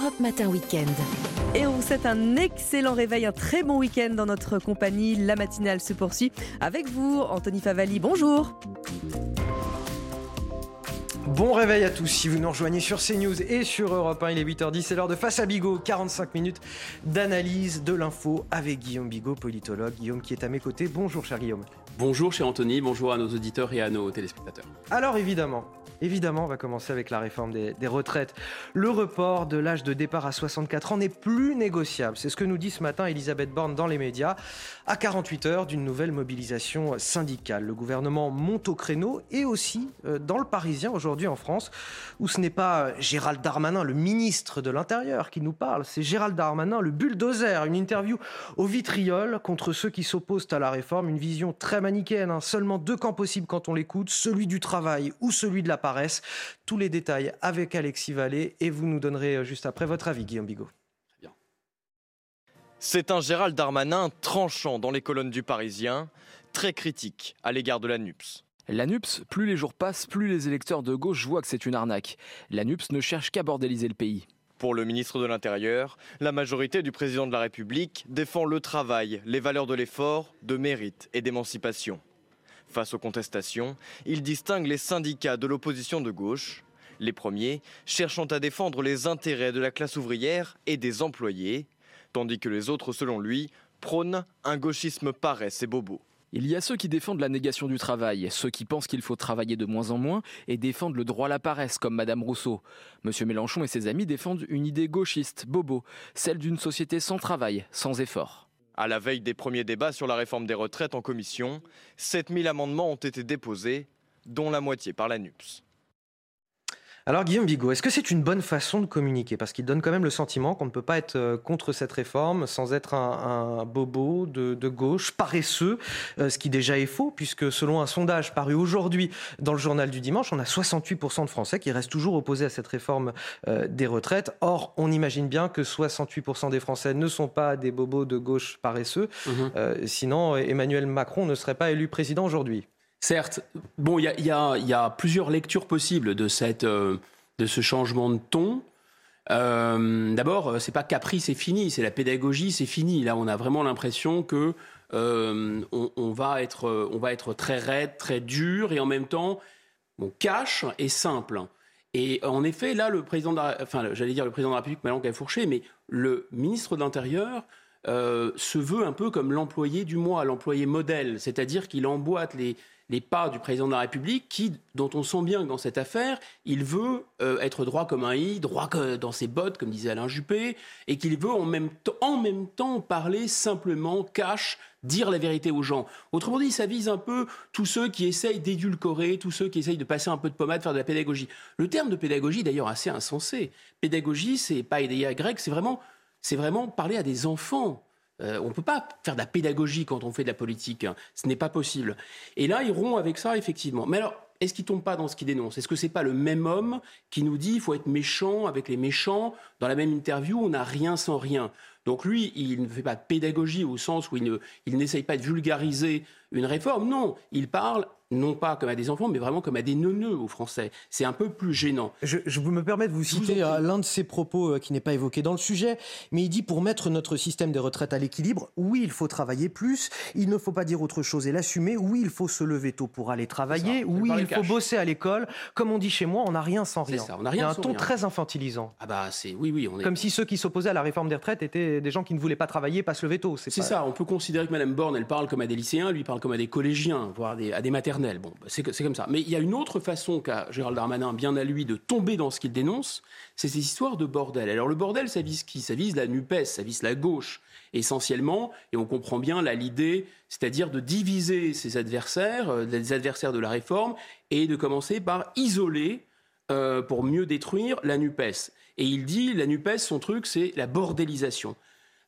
Europe Matin Weekend. Et on vous souhaite un excellent réveil, un très bon week-end dans notre compagnie. La matinale se poursuit avec vous, Anthony Favali. Bonjour. Bon réveil à tous, si vous nous rejoignez sur CNews et sur Europe 1, il est 8h10, c'est l'heure de Face à Bigot, 45 minutes d'analyse de l'info avec Guillaume Bigot, politologue. Guillaume qui est à mes côtés, bonjour cher Guillaume. Bonjour cher Anthony, bonjour à nos auditeurs et à nos téléspectateurs. Alors évidemment, Évidemment, on va commencer avec la réforme des, retraites. Le report de l'âge de départ à 64 ans n'est plus négociable. C'est ce que nous dit ce matin Elisabeth Borne dans les médias, à 48 heures d'une nouvelle mobilisation syndicale. Le gouvernement monte au créneau et aussi euh, dans le Parisien aujourd'hui en France, où ce n'est pas Gérald Darmanin, le ministre de l'Intérieur, qui nous parle, c'est Gérald Darmanin, le bulldozer. Une interview au vitriol contre ceux qui s'opposent à la réforme. Une vision très manichéenne. Hein. Seulement deux camps possibles quand on l'écoute, celui du travail ou celui de la tous les détails avec Alexis Vallée et vous nous donnerez euh, juste après votre avis, Guillaume Bigot. C'est un Gérald Darmanin tranchant dans les colonnes du Parisien, très critique à l'égard de la NUPS. La NUPS, plus les jours passent, plus les électeurs de gauche voient que c'est une arnaque. La NUPS ne cherche qu'à bordéliser le pays. Pour le ministre de l'Intérieur, la majorité du président de la République défend le travail, les valeurs de l'effort, de mérite et d'émancipation. Face aux contestations, il distingue les syndicats de l'opposition de gauche, les premiers cherchant à défendre les intérêts de la classe ouvrière et des employés, tandis que les autres, selon lui, prônent un gauchisme paresse et bobo. Il y a ceux qui défendent la négation du travail, ceux qui pensent qu'il faut travailler de moins en moins et défendent le droit à la paresse, comme Madame Rousseau. Monsieur Mélenchon et ses amis défendent une idée gauchiste, bobo, celle d'une société sans travail, sans effort. À la veille des premiers débats sur la réforme des retraites en commission, 7000 amendements ont été déposés, dont la moitié par la NUPS. Alors Guillaume Bigot, est-ce que c'est une bonne façon de communiquer? Parce qu'il donne quand même le sentiment qu'on ne peut pas être euh, contre cette réforme sans être un, bobo de, gauche, paresseux, euh, ce qui déjà est faux, puisque selon un sondage paru aujourd'hui dans le journal du dimanche, on a 68% de Français qui restent toujours opposés à cette réforme euh, des retraites. Or, on imagine bien que 68% des Français ne sont pas des bobos de gauche paresseux, mmh sinon Emmanuel Macron ne serait pas élu président aujourd'hui. Certes, bon, il y, a, plusieurs lectures possibles de, cette, euh, de ce changement de ton. Euh, D'abord, euh, c'est pas Capri, c'est fini, c'est la pédagogie, c'est fini. Là, on a vraiment l'impression que euh, on, va être, on va être très raide, très dur, et en même temps, bon, cash et simple. Et en effet, là, le président, de enfin, j'allais dire le président de la République, Malang a fourché, mais le ministre de l'Intérieur se veut un peu comme l'employé du mois, l'employé modèle, c'est-à-dire qu'il emboîte les, pas du président de la République, qui, dont on sent bien que dans cette affaire, il veut euh, être droit comme un i, droit dans ses bottes, comme disait Alain Juppé, et qu'il veut en même, temps parler simplement, cash, dire la vérité aux gens. Autrement dit, ça vise un peu tous ceux qui essayent d'édulcorer, tous ceux qui essayent de passer un peu de pommade, faire de la pédagogie. Le terme de pédagogie, d'ailleurs, assez insensé. Pédagogie, c'est pas idéa grec, c'est vraiment, c'est vraiment parler à des enfants. Euh, on ne peut pas faire de la pédagogie quand on fait de la politique. Hein. Ce n'est pas possible. Et là, ils rompt avec ça, effectivement. Mais alors, est-ce qu'il tombe pas dans ce qu'il dénonce Est-ce que c'est pas le même homme qui nous dit qu'il faut être méchant avec les méchants? Dans la même interview, on n'a rien sans rien. Donc lui, il ne fait pas de pédagogie au sens où il n'essaye pas de vulgariser une réforme. Non, il parle non pas comme à des enfants, mais vraiment comme à des neuneux aux Français. C'est un peu plus gênant. Je, je me permets de vous citer euh, l'un de ses propos euh, qui n'est pas évoqué dans le sujet, mais il dit pour mettre notre système des retraites à l'équilibre, oui, il faut travailler plus, il ne faut pas dire autre chose et l'assumer, oui, il faut se lever tôt pour aller travailler, oui, il faut bosser à l'école. Comme on dit chez moi, on n'a rien sans rien. Ça, on a rien il y a un ton très infantilisant. Ah bah c'est oui, oui, on est... Comme si ceux qui s'opposaient à la réforme des retraites étaient des gens qui ne voulaient pas travailler, pas se lever tôt. C'est ça, on peut considérer que Mme Borne, elle parle comme à des lycéens, lui parle comme à des collégiens, voire à des maternelles. Bon, c'est comme ça. Mais il y a une autre façon qu'a Gérald Darmanin, bien à lui, de tomber dans ce qu'il dénonce, c'est ces histoires de bordel. Alors le bordel, ça vise qui? Ça vise la NUPES, ça vise la gauche, essentiellement, et on comprend bien l'idée, c'est-à-dire de diviser ses adversaires, euh, les adversaires de la réforme, et de commencer par isoler, euh, pour mieux détruire, la NUPES. Et il dit, la NUPES, son truc, c'est la bordélisation.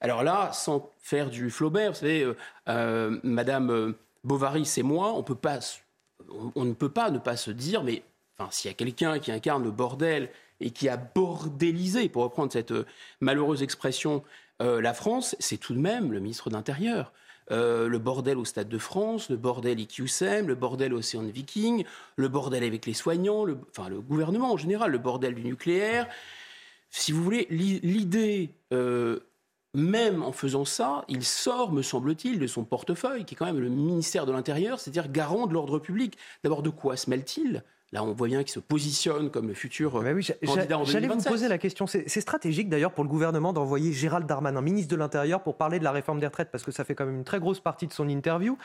Alors là, sans faire du Flaubert, vous savez, euh, Madame Bovary, c'est moi, on ne peut pas ne pas se dire, mais s'il y a quelqu'un qui incarne le bordel et qui a bordélisé, pour reprendre cette euh, malheureuse expression, euh, la France, c'est tout de même le ministre de l'Intérieur. Euh, le bordel au Stade de France, le bordel IQSM, le bordel Océan Viking, le bordel avec les soignants, le, enfin le gouvernement en général, le bordel du nucléaire. si vous voulez, l'idée, euh, même en faisant ça, il sort, me semble-t-il, de son portefeuille, qui est quand même le ministère de l'Intérieur, c'est-à-dire garant de l'ordre public. D'abord, de quoi se mêle-t-il? Là, on voit bien qu'il se positionne comme le futur bah oui, candidat en J'allais vous poser la question. C'est stratégique d'ailleurs pour le gouvernement d'envoyer Gérald Darmanin, ministre de l'Intérieur, pour parler de la réforme des retraites, parce que ça fait quand même une très grosse partie de son interview,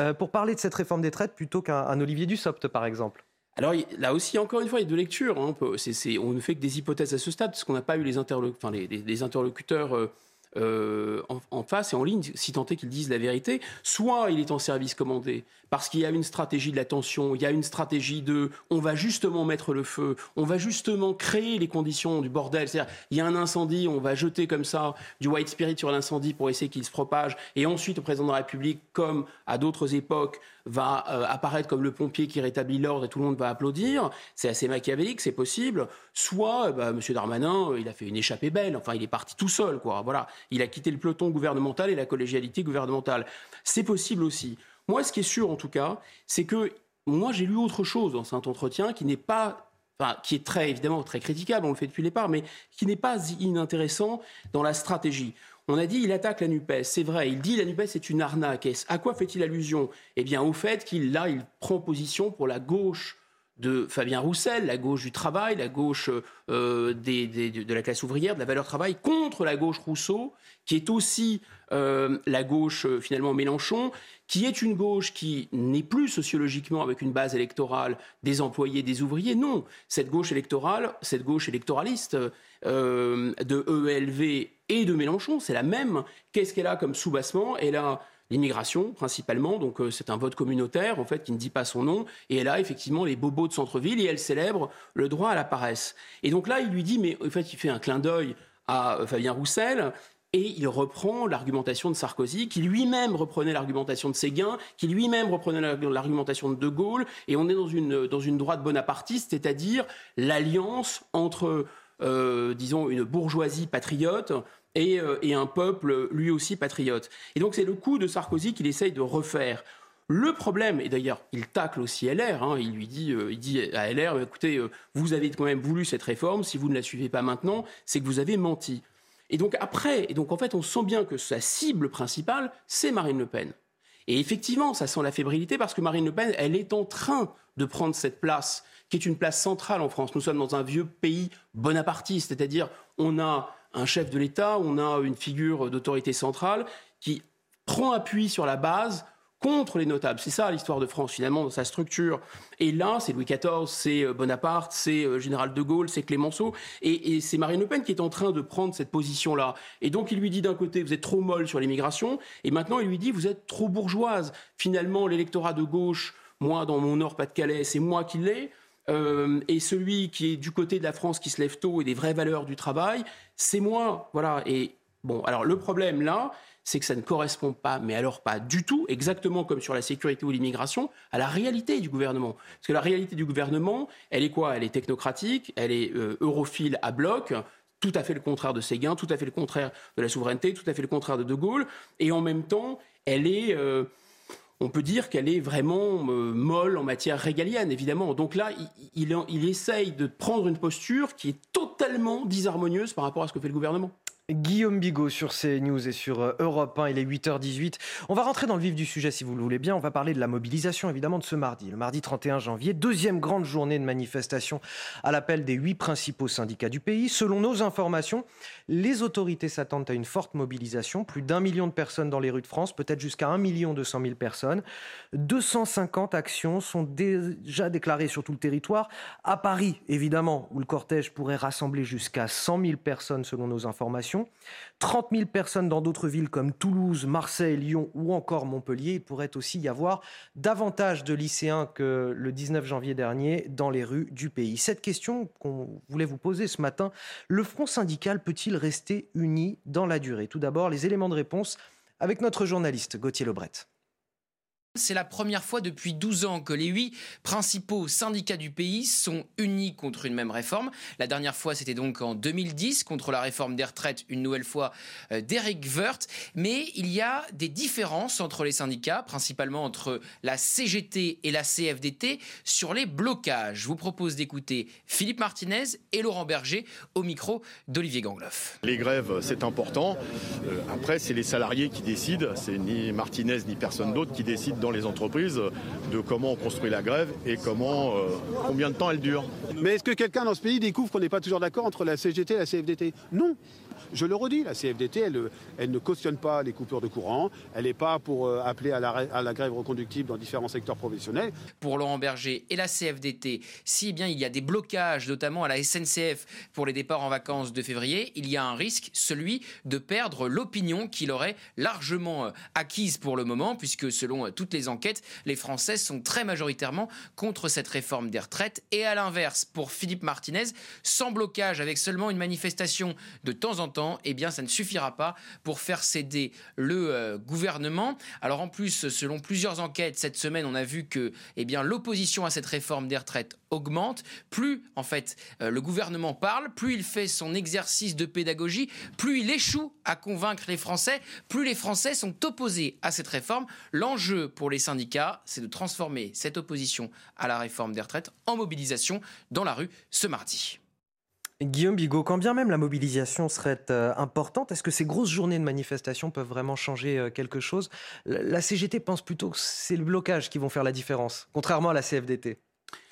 euh, pour parler de cette réforme des retraites plutôt qu'un Olivier Dussopt, par exemple. Alors là aussi, encore une fois, il y a deux lectures. Hein. On, ne fait que des hypothèses à ce stade, parce qu'on n'a pas eu les, interlocuteurs euh, euh, en, face et en ligne, si tant est qu'ils disent la vérité. Soit il est en service commandé, parce qu'il y a une stratégie de la tension, il y a une stratégie de on va justement mettre le feu, on va justement créer les conditions du bordel. C'est-à-dire, il y a un incendie, on va jeter comme ça du white spirit sur l'incendie pour essayer qu'il se propage. Et ensuite, le président de la République, comme à d'autres époques, va euh, apparaître comme le pompier qui rétablit l'ordre et tout le monde va applaudir. C'est assez machiavélique, c'est possible. Soit, bah, M. Darmanin, euh, il a fait une échappée belle. Enfin, il est parti tout seul, quoi. Voilà. Il a quitté le peloton gouvernemental et la collégialité gouvernementale. C'est possible aussi. Moi, ce qui est sûr, en tout cas, c'est que moi, j'ai lu autre chose dans cet entretien qui n'est pas qui est très évidemment très critiquable, on le fait depuis les parts, mais qui n'est pas inintéressant dans la stratégie. On a dit il attaque la NUPES, c'est vrai, il dit la NUPES est une arnaque. à quoi fait-il allusion? Eh bien au fait qu'il là, il prend position pour la gauche de Fabien Roussel, la gauche du travail, la gauche euh, de la classe ouvrière, de la valeur travail, contre la gauche Rousseau, qui est aussi euh, la gauche euh, finalement Mélenchon, qui est une gauche qui n'est plus sociologiquement avec une base électorale des employés, des ouvriers. Non, cette gauche électorale, cette gauche électoraliste de EELV et de Mélenchon, c'est la même. Qu'est-ce qu'elle a comme soubassement? Elle a l'immigration principalement, donc euh, c'est un vote communautaire en fait qui ne dit pas son nom, et elle a effectivement les bobos de centre-ville et elle célèbre le droit à la paresse. Et donc là, il lui dit, mais en fait, il fait un clin d'œil à euh, Fabien Roussel. Et il reprend l'argumentation de Sarkozy, qui lui-même reprenait l'argumentation de Séguin, qui lui-même reprenait l'argumentation de De Gaulle. Et on est dans une, dans une droite bonapartiste, c'est-à-dire l'alliance entre, euh, disons, une bourgeoisie patriote euh, et, un peuple lui aussi patriote. Et donc c'est le coup de Sarkozy qu'il essaye de refaire. Le problème, et d'ailleurs il tacle aussi LR, hein, il lui dit, euh, il dit à LR, écoutez, euh, vous avez quand même voulu cette réforme, si vous ne la suivez pas maintenant, c'est que vous avez menti. Et donc après, et donc en fait on sent bien que sa cible principale, c'est Marine Le Pen. Et effectivement, ça sent la fébrilité parce que Marine Le Pen, elle est en train de prendre cette place, qui est une place centrale en France. Nous sommes dans un vieux pays bonapartiste, c'est-à-dire on a un chef de l'État, on a une figure d'autorité centrale qui prend appui sur la base contre les notables. C'est ça l'histoire de France finalement dans sa structure. Et là, c'est Louis XIV, c'est euh, Bonaparte, c'est euh, Général de Gaulle, c'est Clémenceau, et, c'est Marine Le Pen qui est en train de prendre cette position-là. Et donc il lui dit d'un côté, vous êtes trop molle sur l'immigration, et maintenant il lui dit, vous êtes trop bourgeoise. Finalement, l'électorat de gauche, moi dans mon Nord-Pas-de-Calais, c'est moi qui l'ai. Euh, et celui qui est du côté de la France qui se lève tôt et des vraies valeurs du travail, c'est moi. Voilà. Et bon, alors le problème là, c'est que ça ne correspond pas, mais alors pas du tout, exactement comme sur la sécurité ou l'immigration, à la réalité du gouvernement. Parce que la réalité du gouvernement, elle est quoi? Elle est technocratique, elle est euh, europhile à bloc, tout à fait le contraire de Séguin, tout à fait le contraire de la souveraineté, tout à fait le contraire de De Gaulle, et en même temps, elle est... Euh, on peut dire qu'elle est vraiment euh, molle en matière régalienne, évidemment. Donc là, il, il, essaye de prendre une posture qui est totalement disharmonieuse par rapport à ce que fait le gouvernement. Guillaume Bigot sur CNews et sur euh, Europe 1, il est 8h18. On va rentrer dans le vif du sujet si vous le voulez bien. On va parler de la mobilisation évidemment de ce mardi, le mardi 31 janvier, deuxième grande journée de manifestation à l'appel des huit principaux syndicats du pays. Selon nos informations, les autorités s'attendent à une forte mobilisation, plus d'un million de personnes dans les rues de France, peut-être jusqu'à 1 million 200 000 personnes. 250 actions sont déjà déclarées sur tout le territoire. À Paris, évidemment, où le cortège pourrait rassembler jusqu'à 100 000 personnes selon nos informations. 30 000 personnes dans d'autres villes comme Toulouse, Marseille, Lyon ou encore Montpellier. Il pourrait aussi y avoir davantage de lycéens que le 19 janvier dernier dans les rues du pays. Cette question qu'on voulait vous poser ce matin, le front syndical peut-il rester uni dans la durée? Tout d'abord, les éléments de réponse avec notre journaliste Gauthier Lebret. C'est la première fois depuis 12 ans que les huit principaux syndicats du pays sont unis contre une même réforme. La dernière fois, c'était donc en 2010 contre la réforme des retraites, une nouvelle fois euh, d'Eric. Mais il y a des différences entre les syndicats, principalement entre la CGT et la CFDT, sur les blocages. Je vous propose d'écouter Philippe Martinez et Laurent Berger au micro d'Olivier Gangloff. Les grèves, c'est important. Euh, après, c'est les salariés qui décident. C'est ni Martinez ni personne d'autre qui décide dans les entreprises de comment on construit la grève et comment, euh, combien de temps elle dure. Mais est-ce que quelqu'un dans ce pays découvre qu'on n'est pas toujours d'accord entre la CGT et la CFDT Non. Je le redis, la CFDT, elle, elle, ne cautionne pas les coupures de courant, elle n'est pas pour euh, appeler à la, à la, grève reconductible dans différents secteurs professionnels. Pour Laurent Berger et la CFDT, si bien il y a des blocages, notamment à la SNCF pour les départs en vacances de février, il y a un risque, celui de perdre l'opinion qu'il aurait largement euh, acquise pour le moment, puisque selon toutes les enquêtes, les Français sont très majoritairement contre cette réforme des retraites. Et à l'inverse, pour Philippe Martinez, sans blocage, avec seulement une manifestation de temps en temps, eh bien, ça ne suffira pas pour faire céder le euh, gouvernement. Alors en plus, selon plusieurs enquêtes cette semaine, on a vu que, eh bien, l'opposition à cette réforme des retraites augmente. Plus, en fait, euh, le gouvernement parle, plus il fait son exercice de pédagogie, plus il échoue à convaincre les Français, plus les Français sont opposés à cette réforme. L'enjeu pour les syndicats, c'est de transformer cette opposition à la réforme des retraites en mobilisation dans la rue ce mardi. Guillaume Bigot, quand bien même la mobilisation serait euh, importante, est-ce que ces grosses journées de manifestation peuvent vraiment changer euh, quelque chose? La CGT pense plutôt que c'est le blocage qui vont faire la différence, contrairement à la CFDT.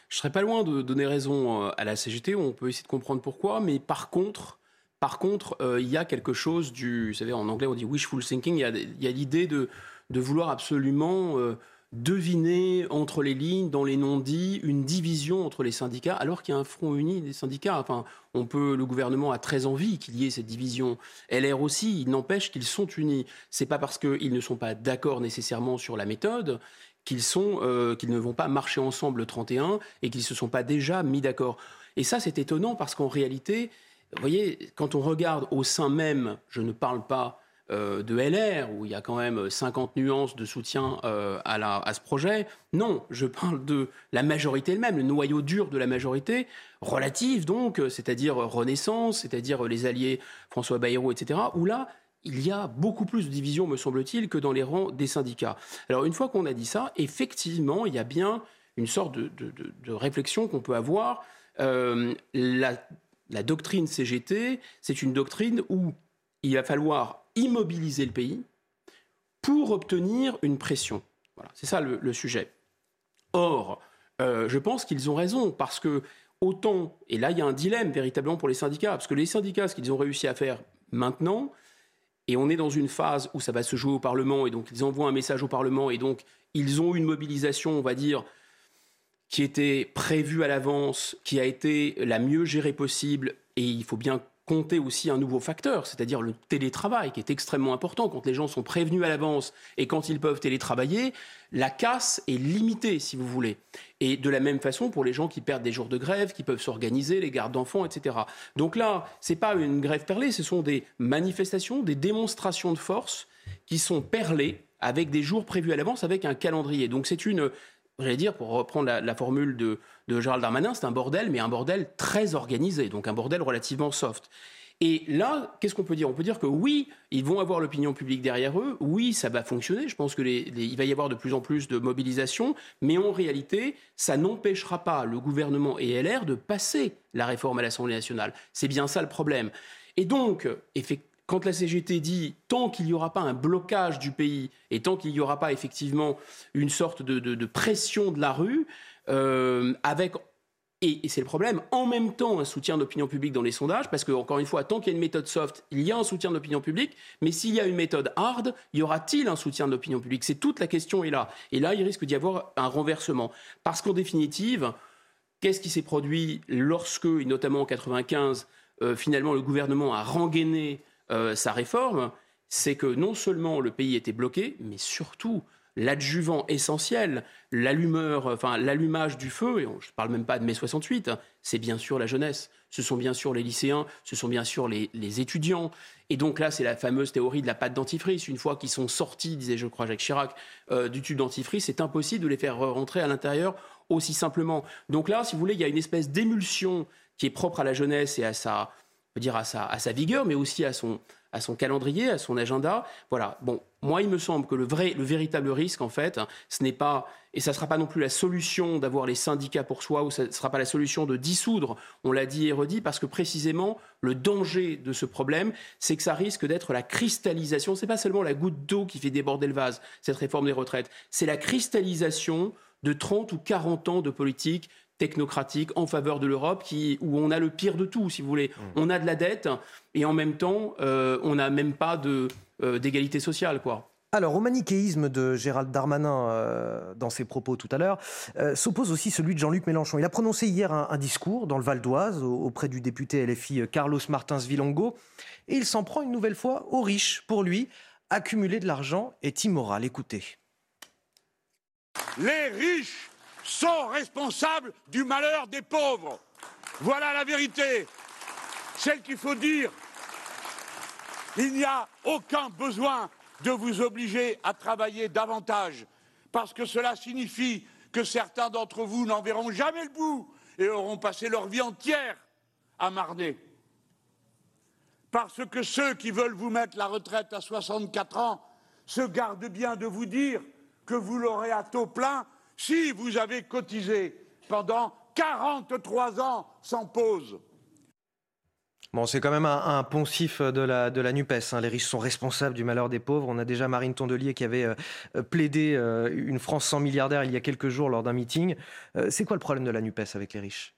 Je serais pas loin de donner raison euh, à la CGT, on peut essayer de comprendre pourquoi, mais par contre, par contre, il y a quelque chose du, vous savez, en anglais on dit wishful thinking, il y a, l'idée de, de, vouloir absolument deviner entre les lignes, dans les non-dits, une division entre les syndicats, alors qu'il y a un front uni des syndicats. Enfin, on peut, le gouvernement a très envie qu'il y ait cette division. LR aussi, il n'empêche qu'ils sont unis. C'est pas parce qu'ils ne sont pas d'accord nécessairement sur la méthode qu'ils sont, euh, qu'ils ne vont pas marcher ensemble le 31 et qu'ils se sont pas déjà mis d'accord. Et ça, c'est étonnant parce qu'en réalité, vous voyez, quand on regarde au sein même, je ne parle pas euh, de LR, où il y a quand même 50 nuances de soutien euh, à, à, ce projet. Non, je parle de la majorité elle-même, le noyau dur de la majorité, relative donc, c'est-à-dire Renaissance, c'est-à-dire les alliés François Bayrou, etc., où là, il y a beaucoup plus de divisions, me semble-t-il, que dans les rangs des syndicats. Alors une fois qu'on a dit ça, effectivement, il y a bien une sorte de, réflexion qu'on peut avoir. Euh, la, la doctrine CGT, c'est une doctrine où il va falloir immobiliser le pays pour obtenir une pression. Voilà, c'est ça le, sujet. Or, euh, je pense qu'ils ont raison parce que autant, et là il y a un dilemme véritablement pour les syndicats, parce que les syndicats, ce qu'ils ont réussi à faire maintenant, et on est dans une phase où ça va se jouer au Parlement, et donc ils envoient un message au Parlement, et donc ils ont une mobilisation, on va dire, qui était prévue à l'avance, qui a été la mieux gérée possible, et il faut bien compter aussi un nouveau facteur, c'est-à-dire le télétravail, qui est extrêmement important. Quand les gens sont prévenus à l'avance et quand ils peuvent télétravailler, la casse est limitée, si vous voulez. Et de la même façon pour les gens qui perdent des jours de grève, qui peuvent s'organiser, les gardes d'enfants, etc. Donc là, ce n'est pas une grève perlée, ce sont des manifestations, des démonstrations de force qui sont perlées avec des jours prévus à l'avance, avec un calendrier. Donc c'est une j'allais dire, pour reprendre la, formule de, de Gérald Darmanin, c'est un bordel, mais un bordel très organisé, donc un bordel relativement soft. Et là, qu'est-ce qu'on peut dire? On peut dire que oui, ils vont avoir l'opinion publique derrière eux, oui, ça va fonctionner, je pense qu'il va y avoir de plus en plus de mobilisation, mais en réalité, ça n'empêchera pas le gouvernement et LR de passer la réforme à l'Assemblée nationale. C'est bien ça le problème. Et donc, effectivement, quand la CGT dit tant qu'il n'y aura pas un blocage du pays et tant qu'il n'y aura pas effectivement une sorte de, pression de la rue, euh, avec et, c'est le problème, en même temps un soutien d'opinion publique dans les sondages, parce que, encore une fois, tant qu'il y a une méthode soft, il y a un soutien de l'opinion publique, mais s'il y a une méthode hard, y aura-t-il un soutien de l'opinion publique? C'est toute la question est là. Et là, il risque d'y avoir un renversement. Parce qu'en définitive, qu'est-ce qui s'est produit lorsque, notamment en 95, euh, finalement le gouvernement a rengainé euh, sa réforme, c'est que non seulement le pays était bloqué, mais surtout l'adjuvant essentiel, enfin l'allumage du feu, et je ne parle même pas de mai 68, hein, c'est bien sûr la jeunesse, ce sont bien sûr les lycéens, ce sont bien sûr les, étudiants. Et donc là, c'est la fameuse théorie de la pâte dentifrice. Une fois qu'ils sont sortis, disait je crois Jacques Chirac, euh, du tube dentifrice, c'est impossible de les faire rentrer à l'intérieur aussi simplement. Donc là, si vous voulez, il y a une espèce d'émulsion qui est propre à la jeunesse et à sa, dire à sa, à sa vigueur, mais aussi à son, à son calendrier, à son agenda. Voilà. Bon, moi, il me semble que le vrai, le véritable risque, en fait, ce n'est pas, et ça ne sera pas non plus la solution d'avoir les syndicats pour soi, ou ça ne sera pas la solution de dissoudre, on l'a dit et redit, parce que précisément, le danger de ce problème, c'est que ça risque d'être la cristallisation. C'est pas seulement la goutte d'eau qui fait déborder le vase, cette réforme des retraites, c'est la cristallisation de 30 ou 40 ans de politique technocratique en faveur de l'Europe, où on a le pire de tout, si vous voulez. Mmh. On a de la dette et en même temps, euh, on n'a même pas euh, d'égalité sociale, quoi. Alors, au manichéisme de Gérald Darmanin euh, dans ses propos tout à l'heure, s'oppose aussi celui de Jean-Luc Mélenchon. Il a prononcé hier un, discours dans le Val d'Oise auprès du député LFI Carlos Martins Vilongo et il s'en prend une nouvelle fois aux riches. Pour lui, accumuler de l'argent est immoral. Écoutez. Les riches sont responsables du malheur des pauvres. Voilà la vérité, celle qu'il faut dire. Il n'y a aucun besoin de vous obliger à travailler davantage, parce que cela signifie que certains d'entre vous n'en verront jamais le bout et auront passé leur vie entière à marner. Parce que ceux qui veulent vous mettre la retraite à 64 ans se gardent bien de vous dire que vous l'aurez à taux plein si vous avez cotisé pendant 43 ans sans pause. Bon, c'est quand même un, poncif de la, de la NUPES. Hein. Les riches sont responsables du malheur des pauvres. On a déjà Marine Tondelier qui avait euh, plaidé euh, une France sans milliardaires il y a quelques jours lors d'un meeting. Euh, c'est quoi le problème de la NUPES avec les riches?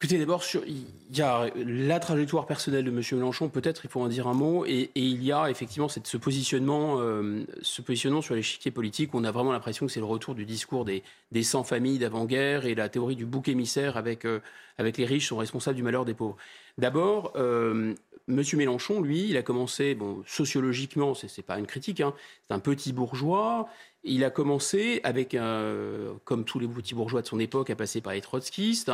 Écoutez, d'abord, il y a la trajectoire personnelle de M. Mélenchon, peut-être il faut en dire un mot, et, il y a effectivement ce, positionnement, euh, ce positionnement sur l'échiquier politique où on a vraiment l'impression que c'est le retour du discours des, des 100 familles d'avant-guerre et la théorie du bouc émissaire avec, euh, avec les riches sont responsables du malheur des pauvres. D'abord, euh, M. Mélenchon, lui, il a commencé, bon, sociologiquement, ce n'est pas une critique, hein, c'est un petit bourgeois, il a commencé avec, comme tous les petits bourgeois de son époque, à passer par les trotskistes.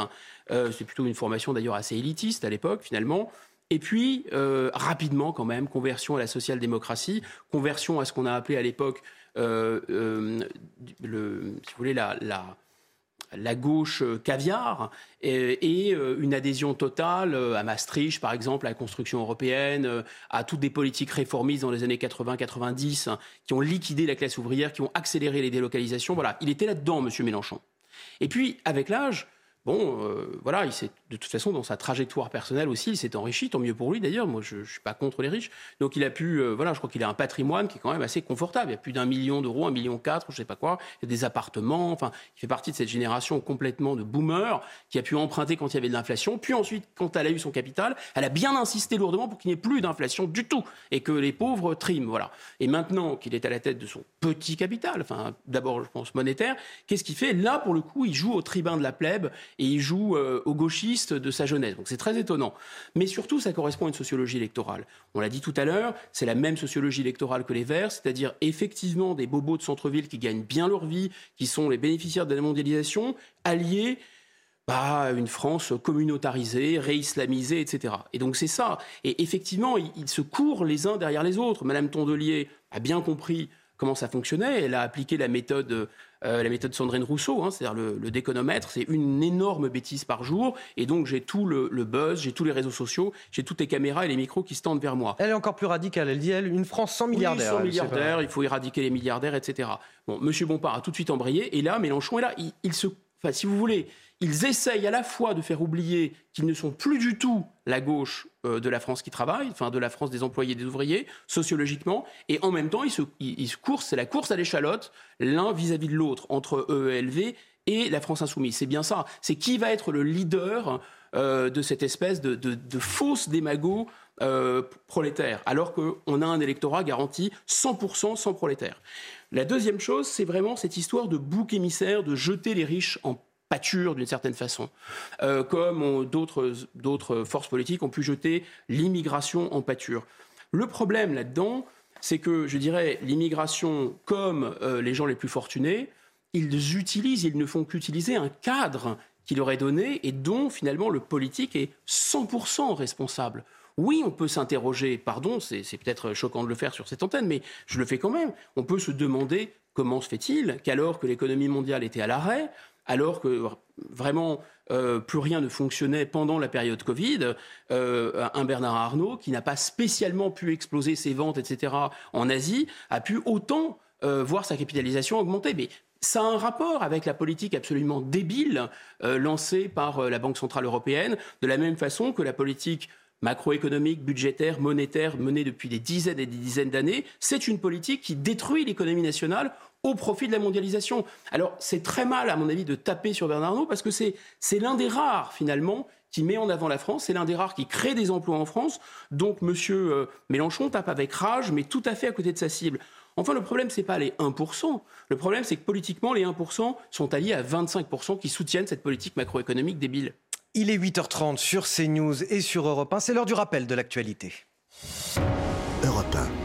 Euh, c'est plutôt une formation d'ailleurs assez élitiste à l'époque, finalement. Et puis, euh, rapidement quand même, conversion à la social-démocratie, conversion à ce qu'on a appelé à l'époque, euh, si vous voulez, la, gauche caviar, et, une adhésion totale à Maastricht, par exemple, à la construction européenne, à toutes des politiques réformistes dans les années 80-90, qui ont liquidé la classe ouvrière, qui ont accéléré les délocalisations. Voilà, il était là-dedans, M. Mélenchon. Et puis, avec l'âge, bon, euh, voilà, il s'est, de toute façon, dans sa trajectoire personnelle aussi, il s'est enrichi, tant mieux pour lui d'ailleurs. Moi, je ne suis pas contre les riches. Donc, il a pu, euh, voilà, je crois qu'il a un patrimoine qui est quand même assez confortable. Il y a plus d'un million d'euros, un million quatre, je sais pas quoi. Il y a des appartements. Enfin, il fait partie de cette génération complètement de boomers qui a pu emprunter quand il y avait de l'inflation. Puis ensuite, quand elle a eu son capital, elle a bien insisté lourdement pour qu'il n'y ait plus d'inflation du tout et que les pauvres triment, voilà. Et maintenant qu'il est à la tête de son petit capital, enfin, d'abord, je pense monétaire, qu'est-ce qu'il fait? Là, pour le coup, il joue au tribun de la plèbe et il joue euh, aux gauchistes de sa jeunesse. Donc c'est très étonnant. Mais surtout, ça correspond à une sociologie électorale. On l'a dit tout à l'heure, c'est la même sociologie électorale que les Verts, c'est-à-dire effectivement des bobos de centre-ville qui gagnent bien leur vie, qui sont les bénéficiaires de la mondialisation, alliés bah, à une France communautarisée, réislamisée, etc. Et donc c'est ça. Et effectivement, ils, se courent les uns derrière les autres. Madame Tondelier a bien compris comment ça fonctionnait. Elle a appliqué la méthode euh, la méthode Sandrine Rousseau, hein, c'est-à-dire le, déconomètre, c'est une énorme bêtise par jour, et donc j'ai tout le, buzz, j'ai tous les réseaux sociaux, j'ai toutes les caméras et les micros qui se tendent vers moi. Elle est encore plus radicale, elle dit, elle, une France sans milliardaires. Oui, sans milliardaires, il faut éradiquer les milliardaires, etc. Bon, Monsieur Bompard a tout de suite embrayé, et là, Mélenchon est là, il se... Si vous voulez, ils essayent à la fois de faire oublier qu'ils ne sont plus du tout la gauche euh, de la France qui travaille, enfin de la France des employés et des ouvriers, sociologiquement, et en même temps, ils se, c'est la course à l'échalote, l'un vis-à-vis de l'autre, entre EELV et la France insoumise. C'est bien ça. C'est qui va être le leader euh, de cette espèce de, de, fausse démago euh, prolétaire, alors qu'on a un électorat garanti 100% sans prolétaire. La deuxième chose, c'est vraiment cette histoire de bouc émissaire, de jeter les riches en pâture d'une certaine façon, euh, comme d'autres forces politiques ont pu jeter l'immigration en pâture. Le problème là-dedans, c'est que, je dirais, l'immigration, comme euh, les gens les plus fortunés, ils utilisent, ils ne font qu'utiliser un cadre qu'il aurait donné et dont finalement le politique est 100% responsable. Oui, on peut s'interroger, pardon, c'est peut-être choquant de le faire sur cette antenne, mais je le fais quand même. On peut se demander comment se fait-il qu'alors que l'économie mondiale était à l'arrêt, alors que vraiment euh, plus rien ne fonctionnait pendant la période Covid, euh, un Bernard Arnault qui n'a pas spécialement pu exploser ses ventes, etc., en Asie, a pu autant euh, voir sa capitalisation augmenter. Mais ça a un rapport avec la politique absolument débile lancée par la Banque Centrale Européenne, de la même façon que la politique macroéconomique, budgétaire, monétaire menée depuis des dizaines et des dizaines d'années, c'est une politique qui détruit l'économie nationale au profit de la mondialisation. Alors c'est très mal, à mon avis, de taper sur Bernard Arnault parce que c'est l'un des rares, finalement, qui met en avant la France, c'est l'un des rares qui crée des emplois en France. Donc M. Euh, Mélenchon tape avec rage, mais tout à fait à côté de sa cible. Enfin, le problème, ce n'est pas les 1%. Le problème, c'est que politiquement, les 1% sont alliés à 25% qui soutiennent cette politique macroéconomique débile. Il est 8h30 sur CNews et sur Europe 1. C'est l'heure du rappel de l'actualité. Europe 1.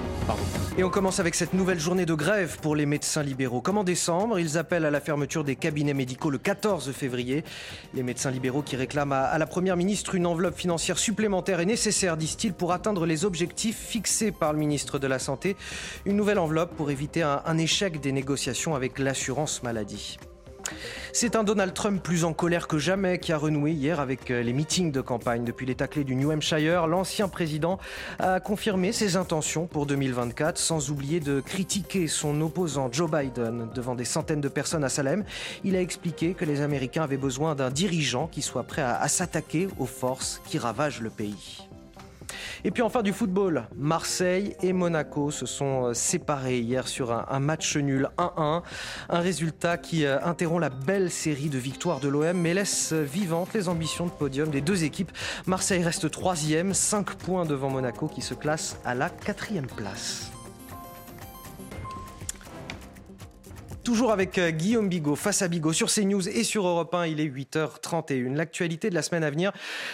Et on commence avec cette nouvelle journée de grève pour les médecins libéraux. Comme en décembre, ils appellent à la fermeture des cabinets médicaux le 14 février. Les médecins libéraux qui réclament à, la Première ministre une enveloppe financière supplémentaire est nécessaire, disent-ils, pour atteindre les objectifs fixés par le ministre de la Santé. Une nouvelle enveloppe pour éviter un échec des négociations avec l'assurance maladie. C'est un Donald Trump plus en colère que jamais qui a renoué hier avec euh, les meetings de campagne. Depuis l'état clé du New Hampshire, l'ancien président a confirmé ses intentions pour 2024 sans oublier de critiquer son opposant Joe Biden devant des centaines de personnes à Salem. Il a expliqué que les Américains avaient besoin d'un dirigeant qui soit prêt à, à s'attaquer aux forces qui ravagent le pays. Et puis enfin du football, Marseille et Monaco se sont euh, séparés hier sur un, match nul 1-1. Un résultat qui euh, interrompt la belle série de victoires de l'OM mais laisse vivantes les ambitions de podium des deux équipes. Marseille reste troisième, 5 points devant Monaco qui se classe à la quatrième place. Toujours avec euh, Guillaume Bigot, face à Bigot, sur CNews et sur Europe 1, il est 8h31. L'actualité de la semaine à venir,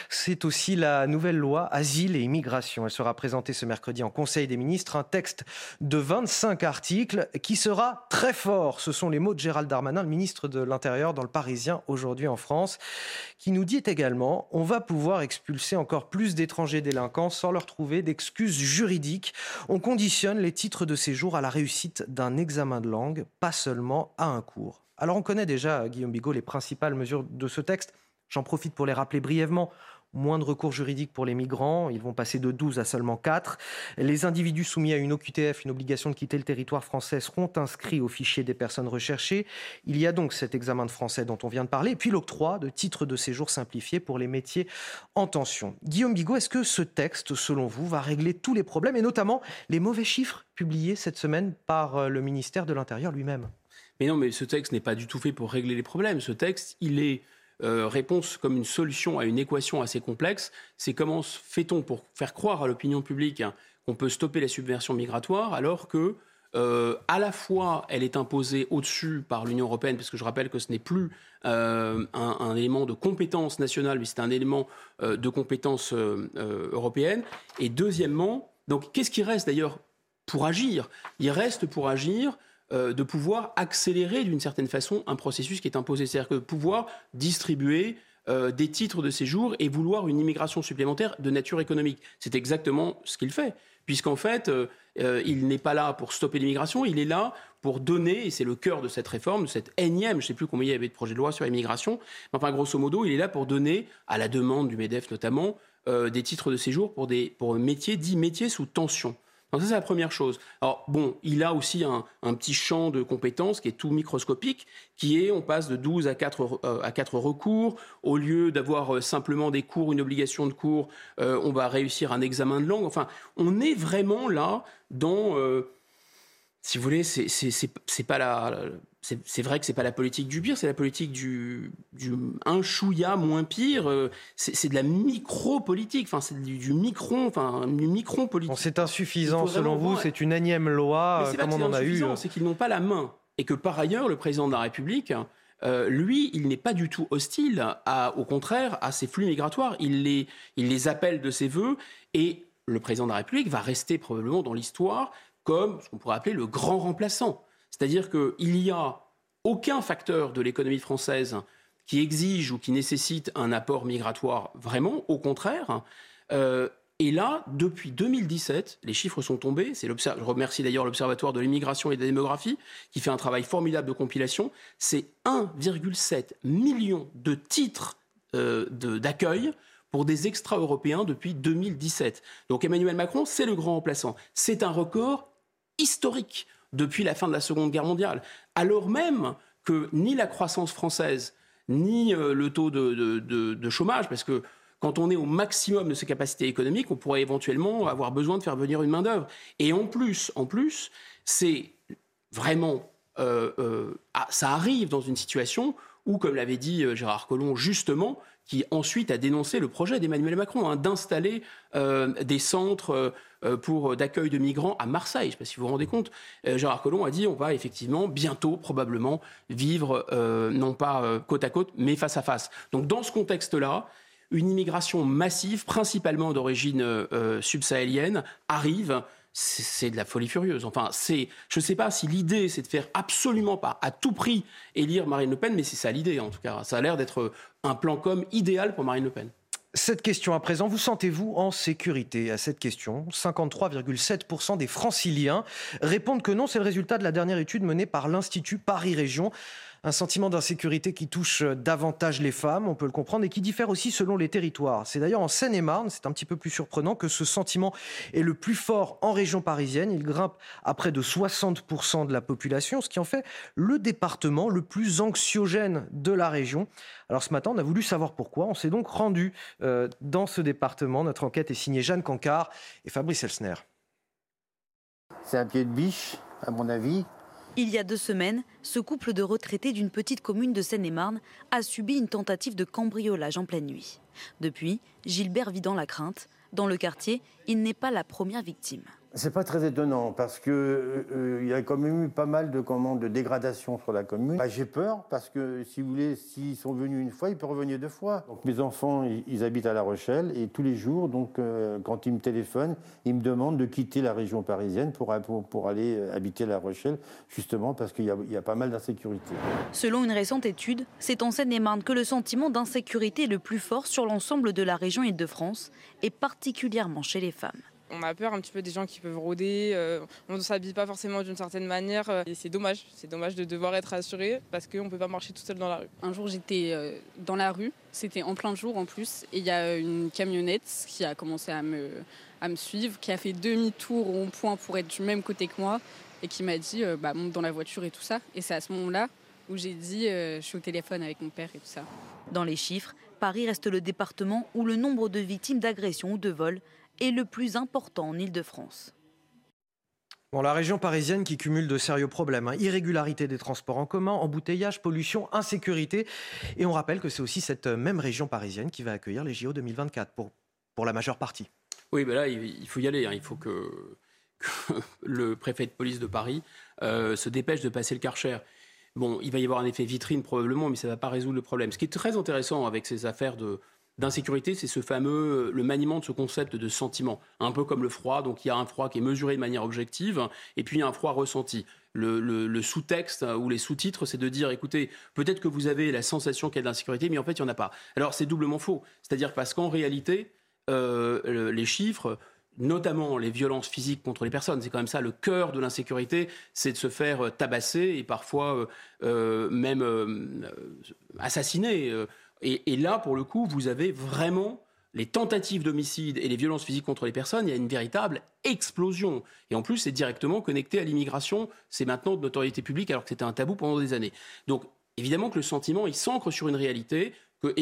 c'est aussi la nouvelle loi Asile et Immigration. Elle sera présentée ce mercredi en Conseil des ministres. Un texte de 25 articles qui sera très fort. Ce sont les mots de Gérald Darmanin, le ministre de l'Intérieur, dans le Parisien aujourd'hui en France, qui nous dit également on va pouvoir expulser encore plus d'étrangers délinquants sans leur trouver d'excuses juridiques. On conditionne les titres de séjour à la réussite d'un examen de langue, pas seulement à un cours. Alors on connaît déjà, Guillaume Bigot, les principales mesures de ce texte. J'en profite pour les rappeler brièvement. Moins de recours juridiques pour les migrants, ils vont passer de 12 à seulement 4. Les individus soumis à une OQTF, une obligation de quitter le territoire français, seront inscrits au fichier des personnes recherchées. Il y a donc cet examen de français dont on vient de parler, et puis l'octroi de titres de séjour simplifiés pour les métiers en tension. Guillaume Bigot, est-ce que ce texte, selon vous, va régler tous les problèmes, et notamment les mauvais chiffres publiés cette semaine par euh, le ministère de l'Intérieur lui-même? Mais non, mais ce texte n'est pas du tout fait pour régler les problèmes. Ce texte, il est euh, réponse comme une solution à une équation assez complexe. C'est comment fait-on pour faire croire à l'opinion publique qu'on peut stopper la subversion migratoire alors que euh, à la fois, elle est imposée au-dessus par l'Union européenne, parce que je rappelle que ce n'est plus euh, un, élément de compétence nationale, mais c'est un élément de compétence européenne. Et deuxièmement, donc qu'est-ce qui reste d'ailleurs pour agir? Il reste pour agir euh, de pouvoir accélérer d'une certaine façon un processus qui est imposé. C'est-à-dire que pouvoir distribuer euh, des titres de séjour et vouloir une immigration supplémentaire de nature économique. C'est exactement ce qu'il fait, puisqu'en fait, euh, il n'est pas là pour stopper l'immigration, il est là pour donner, et c'est le cœur de cette réforme, de cette énième, je ne sais plus combien il y avait de projets de loi sur l'immigration, mais enfin, grosso modo, il est là pour donner, à la demande du MEDEF notamment, des titres de séjour pour des pour métiers dits métiers sous tension. C'est la première chose. Alors bon, il a aussi un, petit champ de compétences qui est tout microscopique, qui est, on passe de 12 à 4, euh, à 4 recours. Au lieu d'avoir euh, simplement des cours, une obligation de cours, euh, on va réussir un examen de langue. Enfin, on est vraiment là dans... si vous voulez, c'est pas la c'est vrai que c'est pas la politique du pire, c'est la politique du, du un chouïa moins pire. Euh, c'est de la micro-politique, enfin c'est du, micron, enfin du micron politique. c'est insuffisant selon vous, c'est une énième loi comme on en a eu. C'est qu'ils n'ont pas la main et que par ailleurs le président de la République, euh, lui, il n'est pas du tout hostile, à, au contraire, à ces flux migratoires. Il les, il les appelle de ses voeux et le président de la République va rester probablement dans l'histoire comme ce qu'on pourrait appeler le grand remplaçant. C'est-à-dire qu'il n'y a aucun facteur de l'économie française qui exige ou qui nécessite un apport migratoire vraiment, au contraire. Euh, et là, depuis 2017, les chiffres sont tombés. C'est je remercie d'ailleurs l'Observatoire de l'immigration et de la démographie qui fait un travail formidable de compilation. C'est 1,7 million de titres euh, d'accueil pour des extra-européens depuis 2017. Donc Emmanuel Macron, c'est le grand remplaçant. C'est un record historique depuis la fin de la Seconde Guerre mondiale. Alors même que ni la croissance française, ni euh, le taux de chômage, parce que quand on est au maximum de ses capacités économiques, on pourrait éventuellement avoir besoin de faire venir une main-d'œuvre. Et en plus, en plus, c'est vraiment. Euh, euh, ah, ça arrive dans une situation où, comme l'avait dit Gérard Collomb justement, qui ensuite a dénoncé le projet d'Emmanuel Macron hein, d'installer des centres pour d'accueil de migrants à Marseille. Je ne sais pas si vous vous rendez compte. Gérard Collomb a dit on va effectivement bientôt probablement vivre non pas côte à côte mais face à face. Donc dans ce contexte-là, une immigration massive, principalement d'origine euh, euh, subsahélienne, arrive c'est de la folie furieuse. Enfin, c'est, je ne sais pas si l'idée c'est de faire absolument pas, à tout prix, élire Marine Le Pen, mais c'est ça l'idée en tout cas. Ça a l'air d'être un plan com idéal pour Marine Le Pen. Cette question à présent, vous sentez-vous en sécurité À cette question, 53,7% des franciliens répondent que non. C'est le résultat de la dernière étude menée par l'Institut Paris Région. Un sentiment d'insécurité qui touche davantage les femmes, on peut le comprendre, et qui diffère aussi selon les territoires. C'est d'ailleurs en Seine-et-Marne, c'est un petit peu plus surprenant, que ce sentiment est le plus fort en région parisienne. Il grimpe à près de 60% de la population, ce qui en fait le département le plus anxiogène de la région. Alors ce matin, on a voulu savoir pourquoi. On s'est donc rendu euh, dans ce département. Notre enquête est signée Jeanne Cancard et Fabrice Elsner. C'est un pied de biche, à mon avis. Il y a deux semaines, ce couple de retraités d'une petite commune de Seine-et-Marne a subi une tentative de cambriolage en pleine nuit. Depuis, Gilbert vit dans la crainte. Dans le quartier, il n'est pas la première victime. C'est pas très étonnant parce que euh, il y a quand même eu pas mal de commandes de dégradation sur la commune. Bah, j'ai peur parce que si vous s'ils sont venus une fois, ils peuvent revenir deux fois. Mes enfants, ils, habitent à La Rochelle et tous les jours, donc euh, quand ils me téléphonent, ils me demandent de quitter la région parisienne pour, pour, aller euh, habiter La Rochelle, justement parce qu'il y, y, a pas mal d'insécurité. Selon une récente étude, c'est en Seine-et-Marne que le sentiment d'insécurité est le plus fort sur l'ensemble de la région Île-de-France et particulièrement chez les femmes on a peur un petit peu des gens qui peuvent rôder, euh, on ne s'habille pas forcément d'une certaine manière euh, et c'est dommage, c'est dommage de devoir être assuré parce qu'on ne peut pas marcher tout seul dans la rue. Un jour j'étais euh, dans la rue, c'était en plein jour en plus et il y a une camionnette qui a commencé à me, à me suivre, qui a fait demi-tour au point pour être du même côté que moi et qui m'a dit bah, monte dans la voiture et tout ça et c'est à ce moment-là où j'ai dit je suis au téléphone avec mon père et tout ça. Dans les chiffres, Paris reste le département où le nombre de victimes d'agressions ou de vols est le plus important en Ile-de-France. Bon, la région parisienne qui cumule de sérieux problèmes, hein. irrégularité des transports en commun, embouteillage, pollution, insécurité. Et on rappelle que c'est aussi cette même région parisienne qui va accueillir les JO 2024 pour, pour la majeure partie. Oui, ben là, il faut y aller. Hein. Il faut que, le préfet de police de Paris euh, se dépêche de passer le Karcher. Bon, il va y avoir un effet vitrine probablement, mais ça ne va pas résoudre le problème. Ce qui est très intéressant avec ces affaires de, d'insécurité, c'est ce fameux, le maniement de ce concept de sentiment, un peu comme le froid. Donc il y a un froid qui est mesuré de manière objective, et puis il y a un froid ressenti. Le, sous-texte ou les sous-titres, c'est de dire, écoutez, peut-être que vous avez la sensation qu'il y a de l'insécurité, mais en fait, il n'y en a pas. Alors c'est doublement faux. C'est-à-dire parce qu'en réalité, euh, les chiffres notamment les violences physiques contre les personnes. C'est quand même ça le cœur de l'insécurité, c'est de se faire tabasser et parfois euh, euh, même assassiner. Et, là, pour le coup, vous avez vraiment les tentatives d'homicide et les violences physiques contre les personnes, il y a une véritable explosion. Et en plus, c'est directement connecté à l'immigration. C'est maintenant de notoriété publique alors que c'était un tabou pendant des années. Donc, évidemment que le sentiment, il s'ancre sur une réalité que,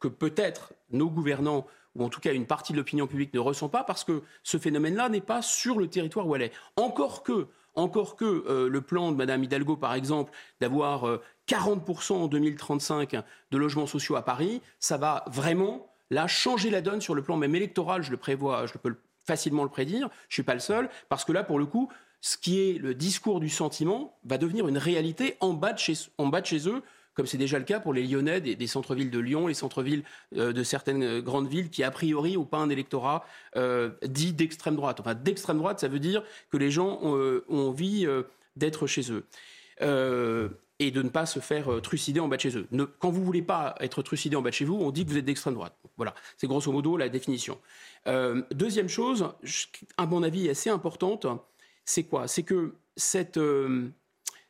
que peut-être nos gouvernants ou en tout cas une partie de l'opinion publique ne ressent pas parce que ce phénomène-là n'est pas sur le territoire où elle est. Encore que, encore que euh, le plan de Mme Hidalgo, par exemple, d'avoir euh, 40% en 2035 de logements sociaux à Paris, ça va vraiment là changer la donne sur le plan même électoral, je le prévois, je peux facilement le prédire, je suis pas le seul, parce que là pour le coup, ce qui est le discours du sentiment va devenir une réalité en bas de chez eux comme c'est déjà le cas pour les Lyonnais des, centres-villes de Lyon, les centres-villes euh, de certaines euh, grandes villes qui, a priori, n'ont pas un électorat euh, dit d'extrême droite. Enfin, d'extrême droite, ça veut dire que les gens ont, envie d'être chez eux. Et de ne pas se faire trucider en bas de chez eux. Ne- quand vous voulez pas être trucidé en bas de chez vous, on dit que vous êtes d'extrême droite. Voilà, c'est grosso modo la définition. Deuxième chose, à mon avis assez importante, c'est quoi? C'est que cette,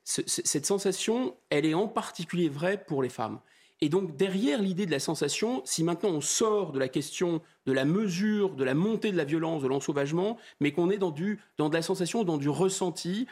ce- ce- cette sensation, elle est en particulier vraie pour les femmes. Et donc derrière l'idée de la sensation, si maintenant on sort de la question de la mesure, de la montée de la violence, de l'ensauvagement, mais qu'on est dans, du, dans de la sensation, dans du ressenti,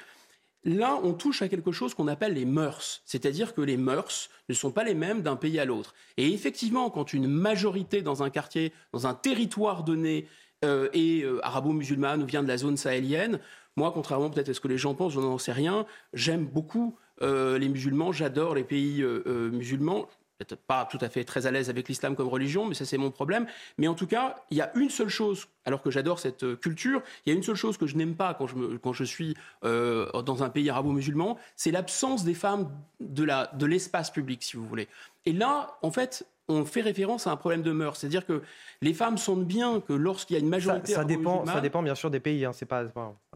Là, on touche à quelque chose qu'on appelle les mœurs, c'est-à-dire que les mœurs ne sont pas les mêmes d'un pays à l'autre. Et effectivement, quand une majorité dans un quartier, dans un territoire donné, euh, est euh, arabo-musulmane ou vient de la zone sahélienne, moi, contrairement peut-être à ce que les gens pensent, je n'en sais rien, j'aime beaucoup euh, les musulmans, j'adore les pays euh, euh, musulmans. Peut-être pas tout à fait très à l'aise avec l'islam comme religion, mais ça c'est mon problème. Mais en tout cas, il y a une seule chose, alors que j'adore cette culture, il y a une seule chose que je n'aime pas quand je, me- quand je suis dans un pays arabo-musulman, c'est l'absence des femmes de la- de l'espace public, si vous voulez. Et là, en fait, on fait référence à un problème de mœurs. C'est-à-dire que les femmes sentent bien que lorsqu'il y a une majorité ça dépend, ça dépend bien sûr des pays. hein, c'est pas,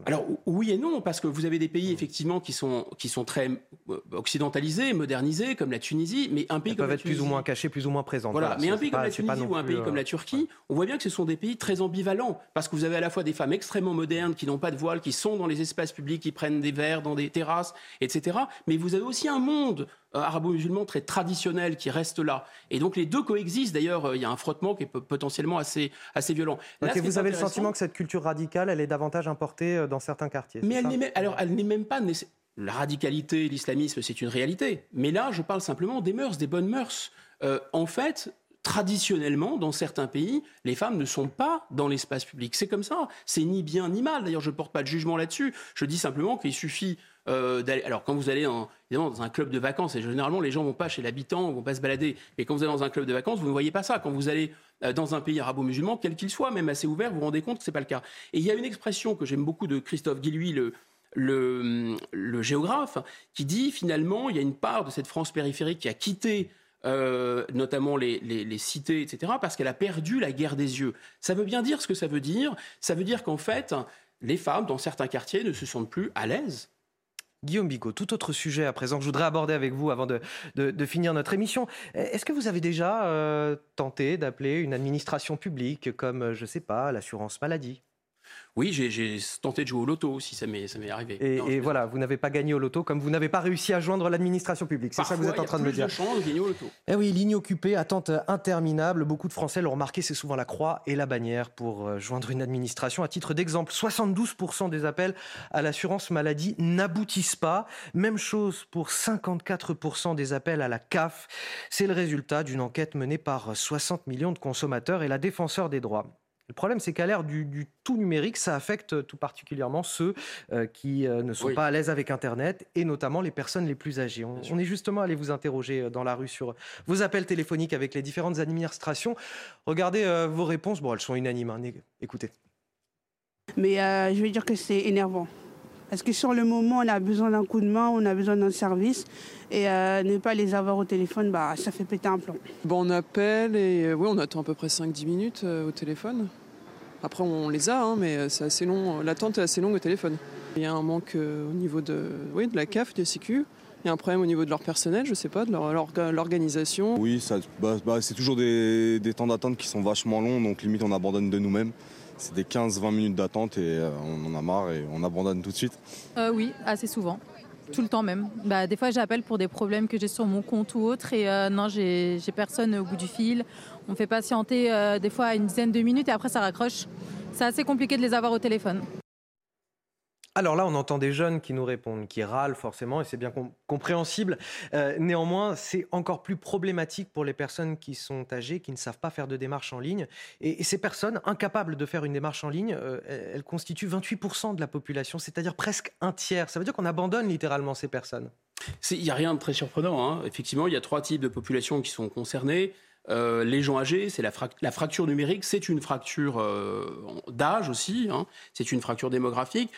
alors oui et non, parce que vous avez des pays effectivement qui sont, qui sont très euh, occidentalisés, modernisés, comme la Tunisie, mais un pays Elles comme peuvent la être plus ou moins cachées, plus ou moins présentes. voilà, mais un pays comme pas- la Tunisie ou un pays comme euh, la Turquie, on voit bien que ce sont des pays très ambivalents, parce que vous avez à la fois des femmes extrêmement modernes qui n'ont pas de voile, qui sont dans les espaces publics, qui prennent des verres dans des terrasses, etc. Mais vous avez aussi un monde arabo-musulman très traditionnel qui reste là. Et donc les deux coexistent. D'ailleurs, euh, il y a un frottement qui est po- potentiellement assez, assez violent. Là, Ok, ce qui est vous avez le sentiment que cette culture radicale, elle est davantage importée euh, dans certains quartiers. mais elle n'est même, alors, elle n'est même pas nécessaire. La radicalité, l'islamisme, c'est une réalité. Mais là, je parle simplement des mœurs, des bonnes mœurs. Euh, en fait, traditionnellement, dans certains pays, les femmes ne sont pas dans l'espace public. C'est comme ça. C'est ni bien ni mal. D'ailleurs, je ne porte pas de jugement là-dessus. Je dis simplement qu'il suffit euh. Alors, quand vous allez dans un club de vacances, et généralement, les gens vont pas chez l'habitant, vont pas se balader. Mais quand vous allez dans un club de vacances, vous ne voyez pas ça. Quand vous allez euh, dans un pays arabo-musulman, quel qu'il soit, même assez ouvert, vous vous rendez compte que c'est pas le cas. Et il y a une expression que j'aime beaucoup de Christophe Guilluy, le, géographe, qui dit finalement, il y a une part de cette France périphérique qui a quitté euh, notamment les cités, etc., parce qu'elle a perdu la guerre des yeux. Ça veut bien dire ce que ça veut dire. Ça veut dire qu'en fait, les femmes, dans certains quartiers, ne se sentent plus à l'aise. Guillaume Bigot, tout autre sujet à présent que je voudrais aborder avec vous avant de, finir notre émission. Est-ce que vous avez déjà euh, tenté d'appeler une administration publique comme, je ne sais pas, l'assurance maladie? Oui, j'ai- tenté de jouer au loto aussi, ça m'est arrivé. Et, Non, et voilà, vous n'avez pas gagné au loto comme vous n'avez pas réussi à joindre l'administration publique. C'est ça que vous êtes en train de me dire. Parfois, il y a plus de chances de gagner au loto. Eh oui, ligne occupée, attente interminable. Beaucoup de Français l'ont remarqué, c'est souvent la croix et la bannière pour euh, joindre une administration. À titre d'exemple, 72% des appels à l'assurance maladie n'aboutissent pas. Même chose pour 54% des appels à la CAF. C'est le résultat d'une enquête menée par 60 millions de consommateurs et la défenseur des droits. Le problème, c'est qu'à l'ère du, du tout numérique, ça affecte tout particulièrement ceux euh, qui euh, ne sont Oui. pas à l'aise avec Internet et notamment les personnes les plus âgées. On, on est justement allé vous interroger euh, dans la rue sur vos appels téléphoniques avec les différentes administrations. Regardez euh, vos réponses. Bon, elles sont unanimes. hein. Écoutez. Mais euh, je veux dire que c'est énervant. Parce que sur le moment, on a besoin d'un coup de main, on a besoin d'un service. Et euh, ne pas les avoir au téléphone, bah, ça fait péter un plomb. Bon, on appelle et euh, oui, on attend à peu près 5-10 minutes euh, au téléphone. Après, on les a, hein, mais c'est assez long. L'attente est assez longue au téléphone. Il y a un manque euh, au niveau de, oui, de la CAF, des Sécu. Il y a un problème au niveau de leur personnel, je sais pas, de leur- leur- l'organisation. Oui, ça- bah, bah, c'est toujours des, des temps d'attente qui sont vachement longs, donc limite on abandonne de nous-mêmes. C'est des 15-20 minutes d'attente et euh, on en a marre et on abandonne tout de suite. Euh, oui, assez souvent. Tout le temps même. Bah, des fois, j'appelle pour des problèmes que j'ai sur mon compte ou autre et euh, non, j'ai personne au bout du fil. On fait patienter des fois une dizaine de minutes et après ça raccroche. C'est assez compliqué de les avoir au téléphone. Alors là, on entend des jeunes qui nous répondent, qui râlent forcément, et c'est bien com- compréhensible. Euh, néanmoins, c'est encore plus problématique pour les personnes qui sont âgées, qui ne savent pas faire de démarche en ligne. Et, ces personnes, incapables de faire une démarche en ligne, euh, elles constituent 28% de la population, c'est-à-dire presque un tiers. Ça veut dire qu'on abandonne littéralement ces personnes. Il n'y a rien de très surprenant. hein. Effectivement, il y a trois types de populations qui sont concernées. Euh, les gens âgés, c'est la, frac- la fracture numérique, c'est une fracture d'âge aussi, hein. c'est une fracture démographique.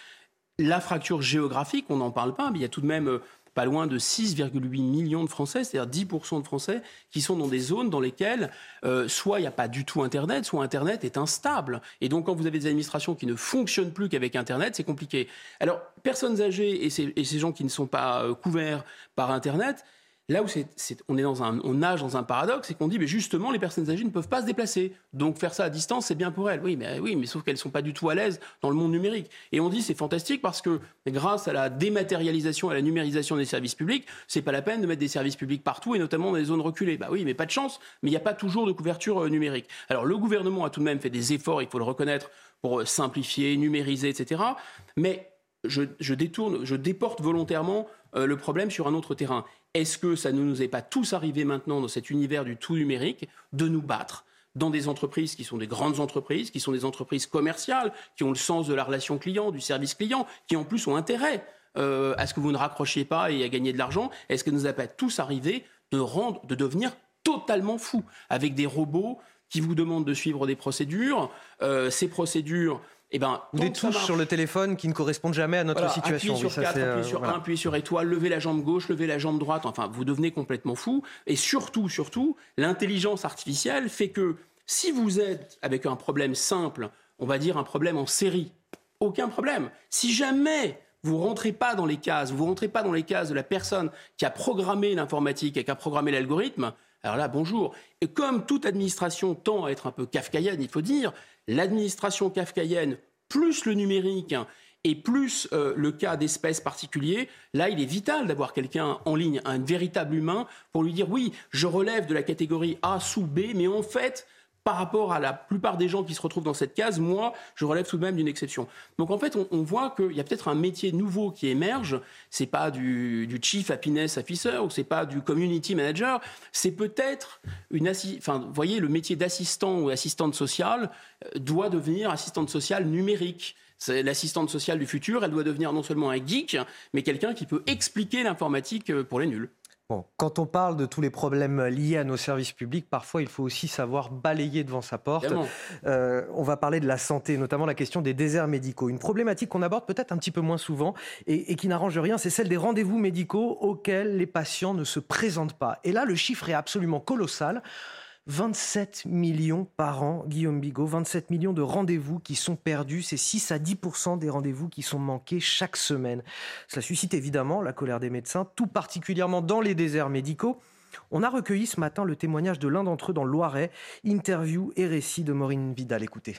La fracture géographique, on n'en parle pas, mais il y a tout de même euh, pas loin de 6,8 millions de Français, c'est-à-dire 10% de Français, qui sont dans des zones dans lesquelles euh, soit il n'y a pas du tout Internet, soit Internet est instable. Et donc quand vous avez des administrations qui ne fonctionnent plus qu'avec Internet, c'est compliqué. Alors, personnes âgées et ces, gens qui ne sont pas euh, couverts par Internet, Là où c'est, on est dans un, on nage dans un paradoxe, c'est qu'on dit, mais justement, les personnes âgées ne peuvent pas se déplacer. Donc faire ça à distance, c'est bien pour elles. Oui, mais oui, mais sauf qu'elles sont pas du tout à l'aise dans le monde numérique. Et on dit, c'est fantastique parce que grâce à la dématérialisation, à la numérisation des services publics, c'est pas la peine de mettre des services publics partout et notamment dans les zones reculées. Bah oui, mais pas de chance. Mais il n'y a pas toujours de couverture euh, numérique. Alors le gouvernement a tout de même fait des efforts, il faut le reconnaître, pour euh, simplifier, numériser, etc. Mais je, je détourne, je déporte volontairement euh, le problème sur un autre terrain. Est-ce que ça ne nous est pas tous arrivé maintenant dans cet univers du tout numérique de nous battre dans des entreprises qui sont des grandes entreprises, qui sont des entreprises commerciales, qui ont le sens de la relation client, du service client, qui en plus ont intérêt euh, à ce que vous ne raccrochiez pas et à gagner de l'argent? Est-ce que nous a pas tous arrivé de, rendre, de devenir totalement fous avec des robots qui vous demandent de suivre des procédures euh, Ces procédures eh ben, Ou des touches sur le téléphone qui ne correspondent jamais à notre voilà, situation. Appuyez sur 4, oui, appuyez sur 1, voilà. appuyez sur étoile, levez la jambe gauche, levez la jambe droite. Enfin, vous devenez complètement fou. Et surtout, surtout, l'intelligence artificielle fait que si vous êtes avec un problème simple, on va dire un problème en série, aucun problème. Si jamais vous rentrez pas dans les cases, vous rentrez pas dans les cases de la personne qui a programmé l'informatique et qui a programmé l'algorithme, alors là, bonjour. Et comme toute administration tend à être un peu kafkaïenne, il faut dire, l'administration kafkaïenne plus le numérique et plus euh, le cas d'espèces particuliers, là, il est vital d'avoir quelqu'un en ligne, un véritable humain, pour lui dire oui, je relève de la catégorie A sous B, mais en fait, par rapport à la plupart des gens qui se retrouvent dans cette case, moi, je relève tout de même d'une exception. Donc en fait, on, voit qu'il y a peut-être un métier nouveau qui émerge. C'est pas du, du chief happiness officer ou c'est pas du community manager. C'est peut-être une enfin, voyez, le métier d'assistant ou assistante sociale doit devenir assistante sociale numérique. C'est l'assistante sociale du futur. Elle doit devenir non seulement un geek, mais quelqu'un qui peut expliquer l'informatique pour les nuls. Bon, quand on parle de tous les problèmes liés à nos services publics, parfois il faut aussi savoir balayer devant sa porte. Euh, on va parler de la santé, notamment la question des déserts médicaux. Une problématique qu'on aborde peut-être un petit peu moins souvent et, et qui n'arrange rien, c'est celle des rendez-vous médicaux auxquels les patients ne se présentent pas. Et là, le chiffre est absolument colossal. 27 millions par an, Guillaume Bigot, 27 millions de rendez-vous qui sont perdus. C'est 6 à 10% des rendez-vous qui sont manqués chaque semaine. Cela suscite évidemment la colère des médecins, tout particulièrement dans les déserts médicaux. On a recueilli ce matin le témoignage de l'un d'entre eux dans le Loiret. Interview et récit de Maureen Vidal. Écoutez.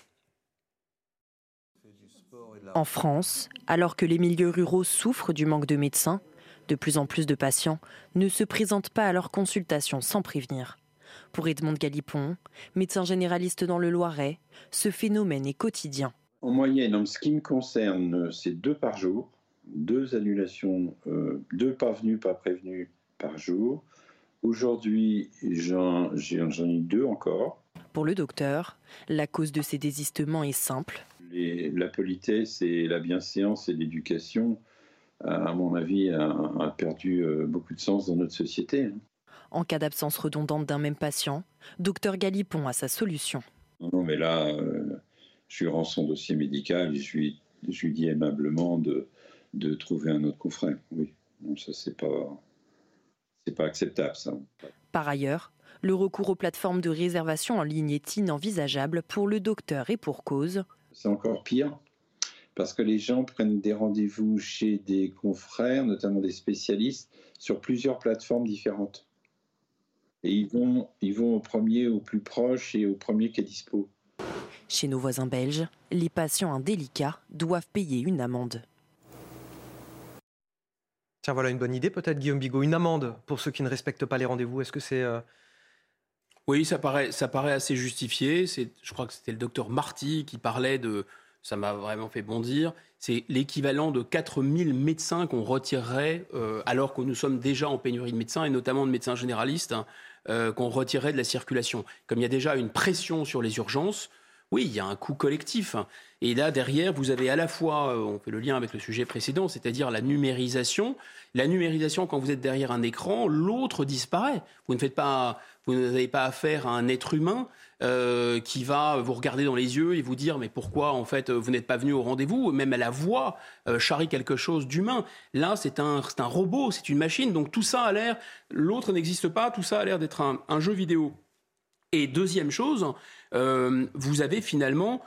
En France, alors que les milieux ruraux souffrent du manque de médecins, de plus en plus de patients ne se présentent pas à leur consultation sans prévenir. Pour Edmond Galipon, médecin généraliste dans le Loiret, ce phénomène est quotidien. En moyenne, en ce qui me concerne, c'est deux par jour, deux annulations, euh, deux pas venus, pas prévenus par jour. Aujourd'hui, j'en ai deux encore. Pour le docteur, la cause de ces désistements est simple. Les, la politesse et la bienséance et l'éducation, à mon avis, a, a perdu euh, beaucoup de sens dans notre société. En cas d'absence redondante d'un même patient, docteur Galipon a sa solution. Non, mais là, euh, je lui rends son dossier médical et je lui, je lui dis aimablement de, de trouver un autre confrère. Oui, non, ça, c'est pas, c'est pas acceptable, ça. Par ailleurs, le recours aux plateformes de réservation en ligne est inenvisageable pour le docteur et pour cause. C'est encore pire parce que les gens prennent des rendez-vous chez des confrères, notamment des spécialistes, sur plusieurs plateformes différentes. Et ils vont, ils vont au premier, au plus proche et au premier qui est dispo. Chez nos voisins belges, les patients indélicats doivent payer une amende. Tiens, voilà une bonne idée peut-être, Guillaume Bigot. Une amende pour ceux qui ne respectent pas les rendez-vous. Est-ce que c'est... Euh... Oui, ça paraît, ça paraît assez justifié. Je crois que c'était le docteur Marty qui parlait de... Ça m'a vraiment fait bondir. C'est l'équivalent de 4000 médecins qu'on retirerait, euh, alors que nous sommes déjà en pénurie de médecins, et notamment de médecins généralistes, hein, euh, qu'on retirerait de la circulation. Comme il y a déjà une pression sur les urgences, oui, il y a un coût collectif. Et là, derrière, vous avez à la fois, euh, on fait le lien avec le sujet précédent, c'est-à-dire la numérisation. La numérisation, quand vous êtes derrière un écran, l'autre disparaît. Vous ne faites pas, vous n'avez pas affaire à un être humain euh, qui va vous regarder dans les yeux et vous dire mais pourquoi en fait vous n'êtes pas venu au rendez-vous? Même à la voix charrie quelque chose d'humain. Là, c'est un, un robot, c'est une machine. Donc tout ça a l'air, l'autre n'existe pas. Tout ça a l'air d'être un, un, jeu vidéo. Et deuxième chose, euh, vous avez finalement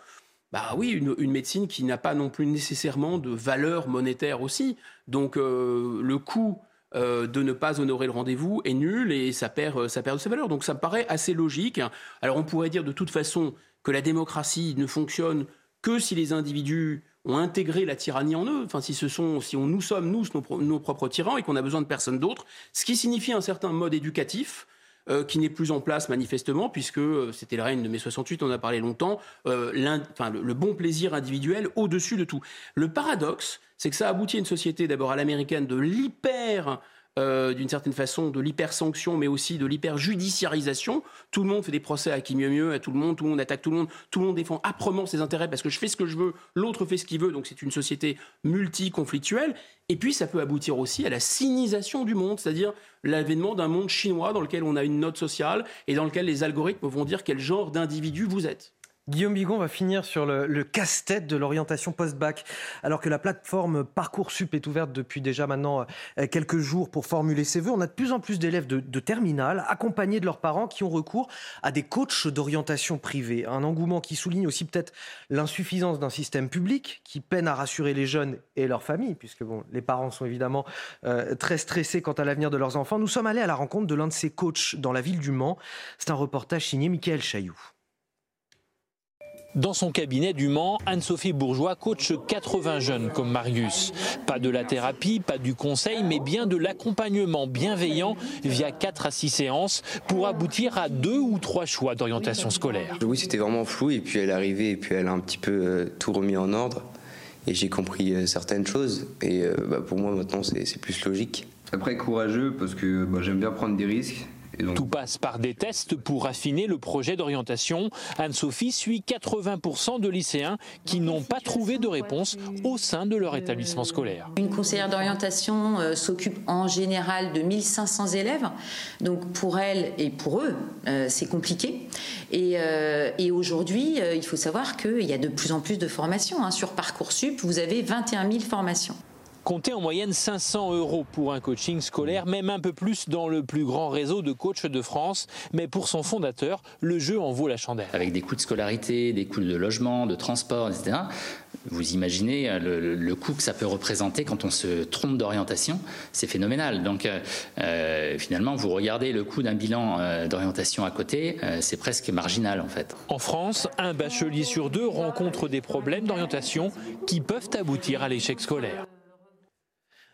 bah oui, une, une médecine qui n'a pas non plus nécessairement de valeur monétaire aussi. Donc euh, le coût euh, de ne pas honorer le rendez-vous est nul et ça perd, euh, ça perd de sa valeur. Donc ça me paraît assez logique. Alors on pourrait dire de toute façon que la démocratie ne fonctionne que si les individus ont intégré la tyrannie en eux, enfin si ce sont, si on, nous sommes nous nos, nos propres tyrans et qu'on a besoin de personne d'autre, ce qui signifie un certain mode éducatif euh, qui n'est plus en place manifestement, puisque euh, c'était le règne de mai 68, on a parlé longtemps, euh, le, le, bon plaisir individuel au-dessus de tout. Le paradoxe, c'est que ça aboutit à une société d'abord à l'américaine de l'hyper euh, d'une certaine façon de l'hypersanction, mais aussi de l'hyperjudiciarisation. Tout le monde fait des procès à qui mieux mieux, à tout le monde, tout le monde attaque tout le monde, tout le monde défend âprement ses intérêts parce que je fais ce que je veux, l'autre fait ce qu'il veut, donc c'est une société multiconflictuelle. Et puis ça peut aboutir aussi à la cynisation du monde, c'est-à-dire l'avènement d'un monde chinois dans lequel on a une note sociale et dans lequel les algorithmes vont dire quel genre d'individu vous êtes. Guillaume Bigon va finir sur le, casse-tête de l'orientation post-bac. Alors que la plateforme Parcoursup est ouverte depuis déjà maintenant euh, quelques jours pour formuler ses vœux, on a de plus en plus d'élèves de, de terminale accompagnés de leurs parents qui ont recours à des coachs d'orientation privée. Un engouement qui souligne aussi peut-être l'insuffisance d'un système public qui peine à rassurer les jeunes et leurs familles, puisque bon, les parents sont évidemment euh, très stressés quant à l'avenir de leurs enfants. Nous sommes allés à la rencontre de l'un de ces coachs dans la ville du Mans. C'est un reportage signé Michael Chailloux. Dans son cabinet du Mans, Anne-Sophie Bourgeois coach 80 jeunes comme Marius. Pas de la thérapie, pas du conseil, mais bien de l'accompagnement bienveillant via 4 à 6 séances pour aboutir à deux ou trois choix d'orientation scolaire. Oui, c'était vraiment flou et puis elle est arrivée et puis elle a un petit peu euh, tout remis en ordre et j'ai compris euh, certaines choses et euh, bah, pour moi maintenant c'est plus logique. Après courageux parce que bah, j'aime bien prendre des risques donc... Tout passe par des tests pour affiner le projet d'orientation. Anne-Sophie suit 80% de lycéens qui n'ont pas trouvé de réponse au sein de leur établissement scolaire. Une conseillère d'orientation euh, s'occupe en général de 1500 élèves. Donc pour elle et pour eux, euh, c'est compliqué. Et, euh, et aujourd'hui, il faut savoir qu'il y a de plus en plus de formations. Hein. Sur Parcoursup, vous avez 21 000 formations. Comptez en moyenne 500 euros pour un coaching scolaire, même un peu plus dans le plus grand réseau de coachs de France. Mais pour son fondateur, le jeu en vaut la chandelle. Avec des coûts de scolarité, des coûts de logement, de transport, etc. Vous imaginez le, le, coût que ça peut représenter quand on se trompe d'orientation, c'est phénoménal. Donc euh, finalement, vous regardez le coût d'un bilan euh, d'orientation à côté, euh, c'est presque marginal en fait. En France, un bachelier sur deux rencontre des problèmes d'orientation qui peuvent aboutir à l'échec scolaire.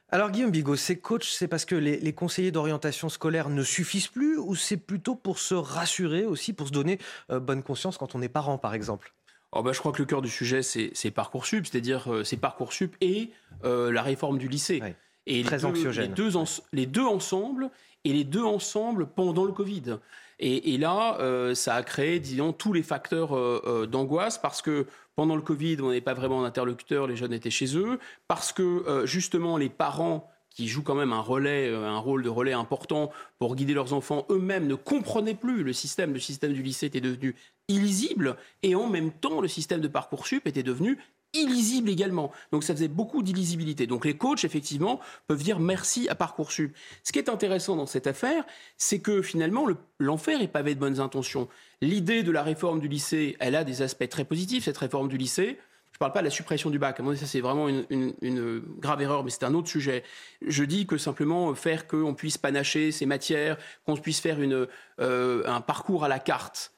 Alors Guillaume Bigot, ces coachs, c'est parce que les, les conseillers d'orientation scolaire ne suffisent plus ou c'est plutôt pour se rassurer aussi, pour se donner euh, bonne conscience quand on est parent par exemple? Oh bah, je crois que le cœur du sujet, c'est Parcoursup, c'est-à-dire euh, c'est Parcoursup et euh, la réforme du lycée. Ouais, et très les deux, anxiogène. Les deux, en, les deux ensemble et les deux ensemble pendant le Covid. Et, là, euh, ça a créé, disons, tous les facteurs euh, d'angoisse parce que pendant le Covid, on n'avait pas vraiment d'interlocuteur, les jeunes étaient chez eux, parce que euh, justement les parents qui jouent quand même un relais, euh, un rôle de relais important pour guider leurs enfants, eux-mêmes ne comprenaient plus le système. Le système du lycée était devenu illisible et en même temps, le système de Parcoursup était devenu illisible également. Donc ça faisait beaucoup d'illisibilité. Donc les coachs, effectivement, peuvent dire merci à Parcoursup. Ce qui est intéressant dans cette affaire, c'est que finalement, l'enfer est pavé de bonnes intentions. L'idée de la réforme du lycée, elle a des aspects très positifs, cette réforme du lycée. Je ne parle pas de la suppression du bac. À ça, c'est vraiment une, grave erreur, mais c'est un autre sujet. Je dis que simplement faire qu'on puisse panacher ces matières, qu'on puisse faire une, euh, un parcours à la carte euh,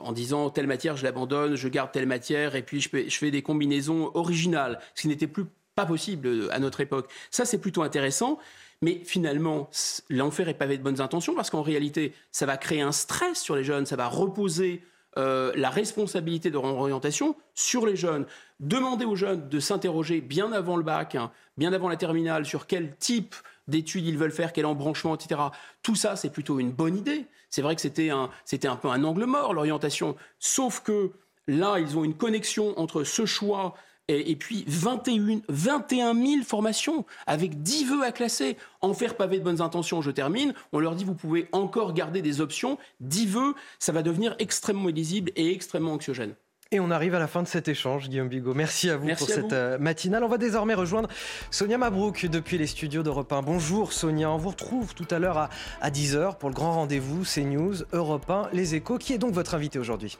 en disant telle matière, je l'abandonne, je garde telle matière, et puis je, fais des combinaisons originales, ce qui n'était plus pas possible à notre époque. Ça, c'est plutôt intéressant. Mais finalement, l'enfer est pavé de bonnes intentions parce qu'en réalité, ça va créer un stress sur les jeunes, ça va reposer euh, la responsabilité de orientation sur les jeunes. Demander aux jeunes de s'interroger bien avant le bac, hein, bien avant la terminale, sur quel type d'études ils veulent faire, quel embranchement, etc. Tout ça, c'est plutôt une bonne idée. C'est vrai que c'était un, c'était un peu un angle mort, l'orientation. Sauf que Là, ils ont une connexion entre ce choix et, puis 21, 21 000 formations avec 10 vœux à classer. En faire pavé de bonnes intentions, je termine. On leur dit vous pouvez encore garder des options. 10 vœux, ça va devenir extrêmement illisible et extrêmement anxiogène. Et on arrive à la fin de cet échange, Guillaume Bigot. Merci à vous pour cette euh, matinale. On va désormais rejoindre Sonia Mabrouk depuis les studios d'Europe 1. Bonjour Sonia, on vous retrouve tout à l'heure à, à 10h pour le grand rendez-vous CNews, Europe 1, Les Échos. Qui est donc votre invité aujourd'hui?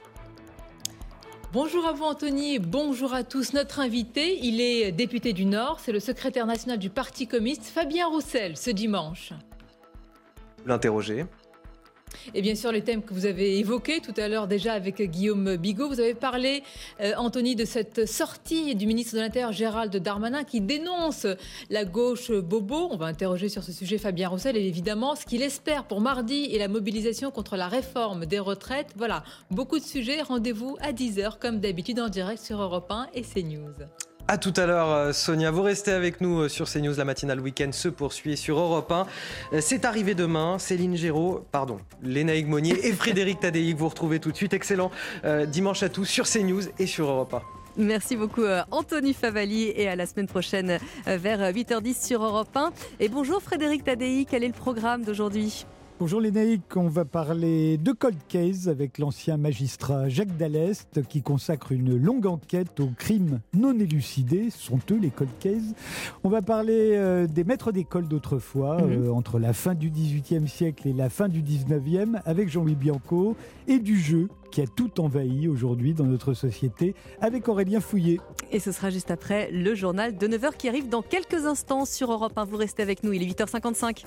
Bonjour à vous Anthony, bonjour à tous. Notre invité, il est député du Nord, c'est le secrétaire national du Parti communiste, Fabien Roussel, ce dimanche. L'interroger et bien sûr, les thèmes que vous avez évoqués tout à l'heure déjà avec Guillaume Bigot. Vous avez parlé, euh, Anthony, de cette sortie du ministre de l'Intérieur Gérald Darmanin qui dénonce la gauche bobo. On va interroger sur ce sujet Fabien Roussel et évidemment ce qu'il espère pour mardi et la mobilisation contre la réforme des retraites. Voilà, beaucoup de sujets. Rendez-vous à 10h comme d'habitude en direct sur Europe 1 et CNews. A tout à l'heure, euh, Sonia. Vous restez avec nous euh, sur CNews. La matinale week-end se poursuit sur Europe 1. Euh, c'est arrivé demain. Céline Géraud, pardon, Léna Monnier et Frédéric Tadei vous retrouvez tout de suite. Excellent dimanche à tous sur CNews et sur Europe 1. Merci beaucoup Anthony Favali et à la semaine prochaine vers 8h10 sur Europe 1. Et bonjour Frédéric Tadei, quel est le programme d'aujourd'hui? Bonjour les naïcs, on va parler de Cold Case avec l'ancien magistrat Jacques Dallest qui consacre une longue enquête aux crimes non élucidés, sont eux les Cold Case. On va parler euh, des maîtres d'école d'autrefois, mhm. euh, entre la fin du XVIIIe siècle et la fin du XIXe, avec Jean-Louis Bianco, et du jeu qui a tout envahi aujourd'hui dans notre société avec Aurélien Fouillet. Et ce sera juste après le journal de 9h qui arrive dans quelques instants sur Europe 1. Vous restez avec nous, il est 8h55.